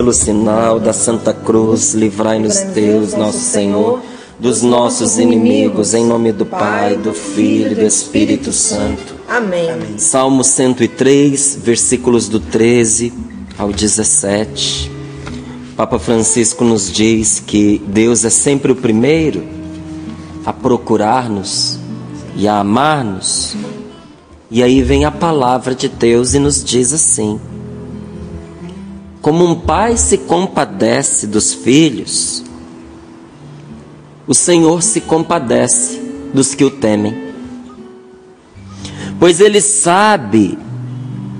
Pelo sinal da Santa Cruz, livrai-nos Deus, nosso Senhor, dos nossos inimigos, em nome do Pai, do Filho e do Espírito Santo. Amém. Salmo 103, versículos do 13 ao 17. Papa Francisco nos diz que Deus é sempre o primeiro a procurar-nos e a amar-nos. E aí vem a palavra de Deus e nos diz assim: Como um pai se compadece dos filhos, o Senhor se compadece dos que o temem. Pois ele sabe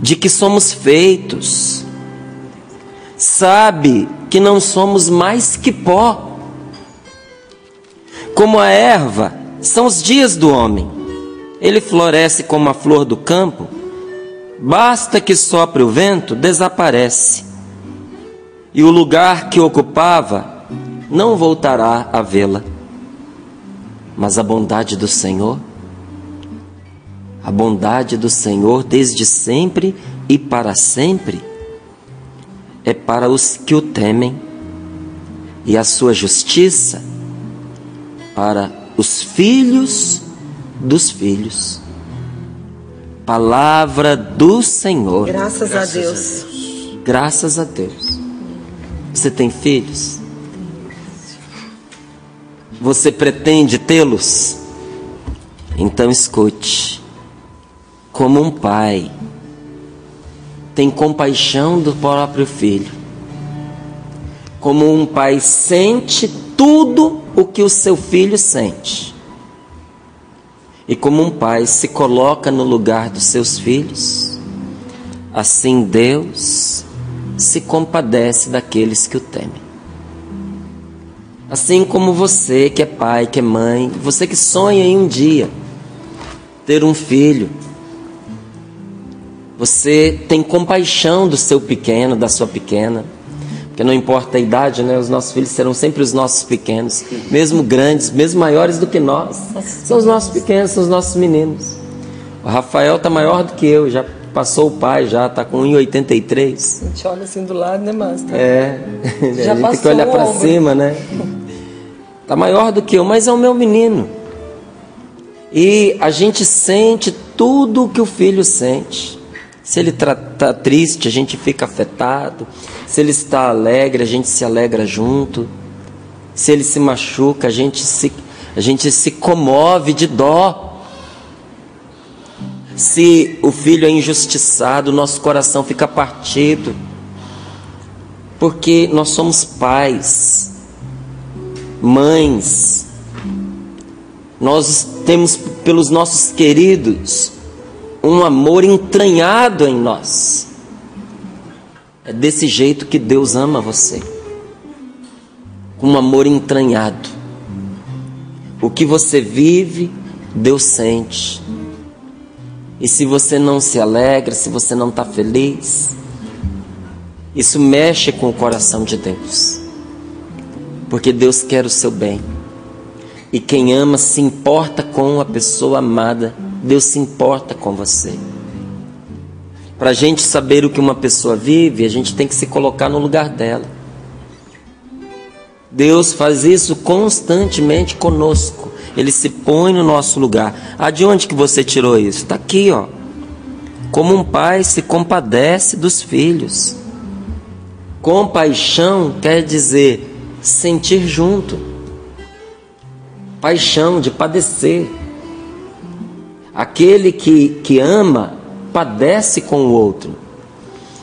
de que somos feitos, sabe que não somos mais que pó. Como a erva, são os dias do homem. Ele floresce como a flor do campo, basta que sopre o vento, desaparece. E o lugar que ocupava não voltará a vê-la. Mas a bondade do Senhor, a bondade do Senhor desde sempre e para sempre, é para os que o temem, e a sua justiça para os filhos dos filhos. Palavra do Senhor. Graças, a Deus. Graças a Deus. Você tem filhos? Você pretende tê-los? Então escute. Como um pai tem compaixão do próprio filho. Como um pai sente tudo o que o seu filho sente. E como um pai se coloca no lugar dos seus filhos, assim Deus se compadece daqueles que o temem. Assim como você que é pai, que é mãe, você que sonha em um dia ter um filho, você tem compaixão do seu pequeno, da sua pequena, porque não importa a idade, né? Os nossos filhos serão sempre os nossos pequenos, mesmo grandes, mesmo maiores do que nós. São os nossos pequenos, são os nossos meninos. O Rafael tá maior do que eu, já passou o pai, já tá com 1,83. A gente olha assim do lado, né, Master? É, já a gente tem que olhar para cima, né? Tá maior do que eu, mas é o meu menino. E a gente sente tudo o que o filho sente. Se ele está tá triste, a gente fica afetado. Se ele está alegre, a gente se alegra junto. Se ele se machuca, a gente se, a gente se comove de dó. Se o filho é injustiçado, nosso coração fica partido. Porque nós somos pais, mães. Nós temos pelos nossos queridos um amor entranhado em nós. É desse jeito que Deus ama você. Com um amor entranhado. O que você vive, Deus sente. E se você não se alegra, se você não está feliz, isso mexe com o coração de Deus. Porque Deus quer o seu bem. E quem ama se importa com a pessoa amada. Deus se importa com você. Para a gente saber o que uma pessoa vive, a gente tem que se colocar no lugar dela. Deus faz isso constantemente conosco. Ele se põe no nosso lugar. Ah, de onde que você tirou isso? Está aqui, ó. Como um pai se compadece dos filhos. Compaixão quer dizer sentir junto. Paixão de padecer. Aquele que, que ama padece com o outro.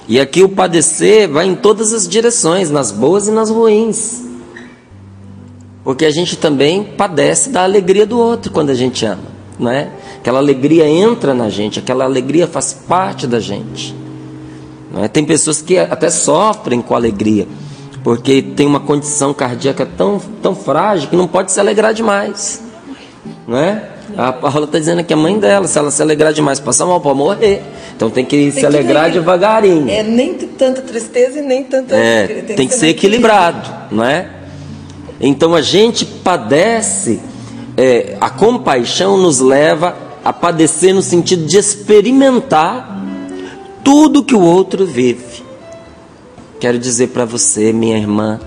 E aqui o padecer vai em todas as direções, nas boas e nas ruins. Porque a gente também padece da alegria do outro quando a gente ama, não é? Aquela alegria entra na gente, aquela alegria faz parte da gente. Não é? Tem pessoas que até sofrem com alegria, porque tem uma condição cardíaca tão, tão frágil que não pode se alegrar demais. Não é? A Paula está dizendo que a mãe dela, se ela se alegrar demais, passar mal, pode morrer. Então tem que tem se alegrar devagarinho. É nem tanta tristeza e nem tanta. É, tem, tem que, ser equilibrado, não é? Então a gente padece, é, a compaixão nos leva a padecer no sentido de experimentar tudo que o outro vive. Quero dizer para você, minha irmã,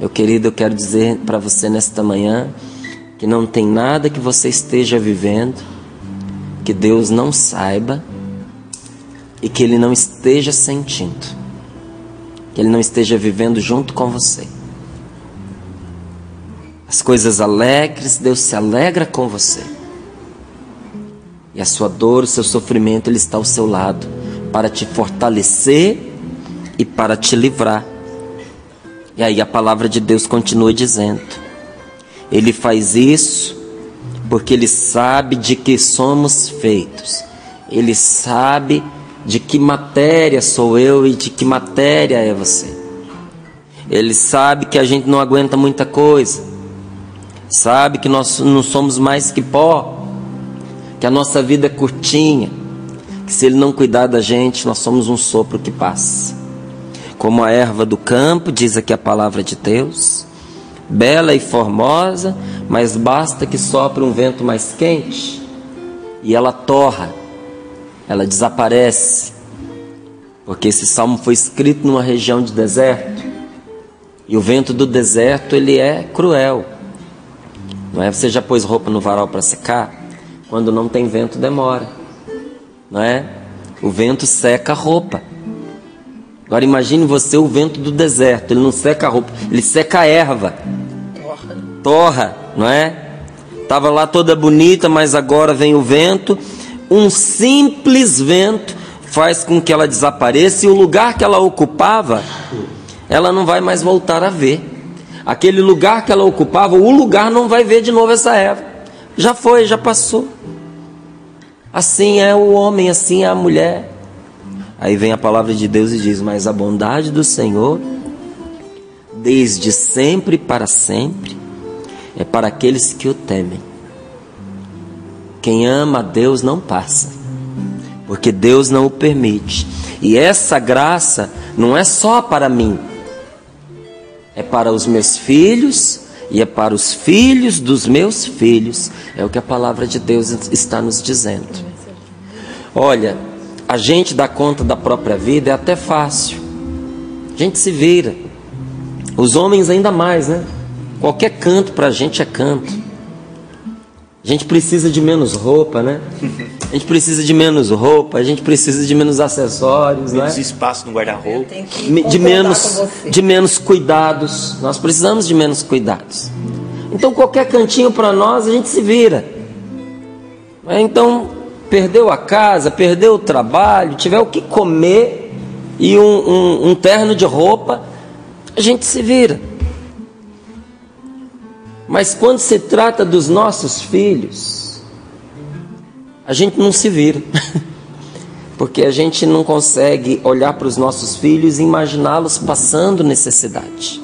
meu querido, eu quero dizer para você nesta manhã que não tem nada que você esteja vivendo que Deus não saiba e que Ele não esteja sentindo, que Ele não esteja vivendo junto com você. As coisas alegres, Deus se alegra com você. E a sua dor, o seu sofrimento, Ele está ao seu lado para te fortalecer e para te livrar. E aí a palavra de Deus continua dizendo: Ele faz isso porque Ele sabe de que somos feitos, Ele sabe de que matéria sou eu e de que matéria é você. Ele sabe que a gente não aguenta muita coisa, sabe que nós não somos mais que pó, que a nossa vida é curtinha, que se Ele não cuidar da gente, nós somos um sopro que passa. Como a erva do campo, diz aqui a palavra de Deus, bela e formosa, mas basta que sopre um vento mais quente e ela torra, ela desaparece. Porque esse salmo foi escrito numa região de deserto. E o vento do deserto, ele é cruel. Não é? Você já pôs roupa no varal para secar? Quando não tem vento, demora. Não é? O vento seca a roupa. Agora imagine você o vento do deserto, ele não seca a roupa, ele seca a erva. Torra. Torra, não é? Tava lá toda bonita, mas agora vem o vento. Um simples vento faz com que ela desapareça e o lugar que ela ocupava, ela não vai mais voltar a ver. Aquele lugar que ela ocupava, o lugar não vai ver de novo essa erva. Já foi, já passou. Assim é o homem, assim é a mulher. Aí vem a palavra de Deus e diz: Mas a bondade do Senhor, desde sempre para sempre, é para aqueles que o temem. Quem ama a Deus não passa, porque Deus não o permite. E essa graça não é só para mim, é para os meus filhos e é para os filhos dos meus filhos. É o que a palavra de Deus está nos dizendo. Olha, a gente dar conta da própria vida é até fácil. A gente se vira. Os homens ainda mais, né? Qualquer canto para a gente é canto. A gente precisa de menos roupa, né? A gente precisa de menos roupa, a gente precisa de menos acessórios, né? menos espaço no guarda-roupa, de menos, de menos cuidados. Nós precisamos de menos cuidados. Então qualquer cantinho para nós a gente se vira. Então perdeu a casa, perdeu o trabalho, tiver o que comer e um, um, um terno de roupa, a gente se vira. Mas quando se trata dos nossos filhos, a gente não se vira. Porque a gente não consegue olhar para os nossos filhos e imaginá-los passando necessidade.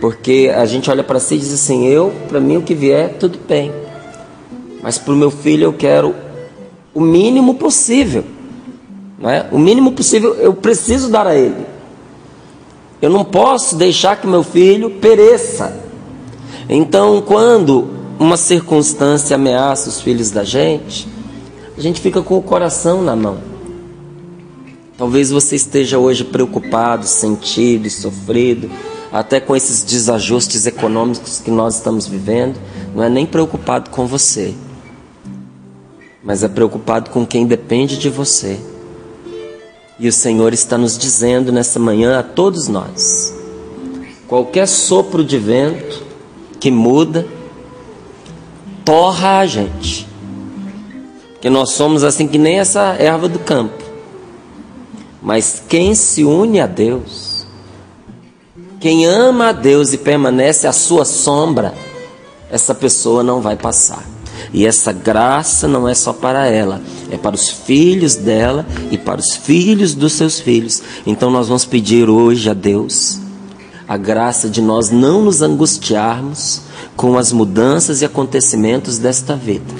Porque a gente olha para si e diz assim: eu, para mim, o que vier, tudo bem. Mas para o meu filho eu quero o mínimo possível. Não é? O mínimo possível eu preciso dar a ele. Eu não posso deixar que meu filho pereça. Então, quando uma circunstância ameaça os filhos da gente, a gente fica com o coração na mão. Talvez você esteja hoje preocupado, sentido e sofrido, até com esses desajustes econômicos que nós estamos vivendo, não é nem preocupado com você, mas é preocupado com quem depende de você. E o Senhor está nos dizendo nessa manhã a todos nós: qualquer sopro de vento que muda, torra a gente. Que nós somos assim que nem essa erva do campo. Mas quem se une a Deus, quem ama a Deus e permanece à sua sombra, essa pessoa não vai passar. E essa graça não é só para ela, é para os filhos dela e para os filhos dos seus filhos. Então nós vamos pedir hoje a Deus a graça de nós não nos angustiarmos com as mudanças e acontecimentos desta vida.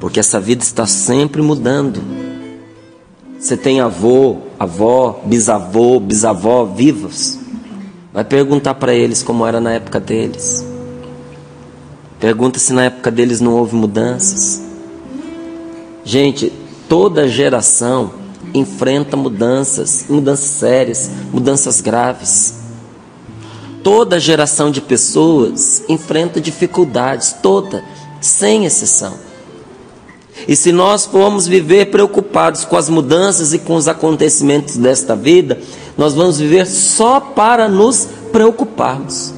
Porque essa vida está sempre mudando. Você tem avô, avó, bisavô, bisavó vivos. Vai perguntar para eles como era na época deles. Pergunta se na época deles não houve mudanças. Gente, toda geração enfrenta mudanças, mudanças sérias, mudanças graves. Toda geração de pessoas enfrenta dificuldades, toda, sem exceção. E se nós formos viver preocupados com as mudanças e com os acontecimentos desta vida, nós vamos viver só para nos preocuparmos.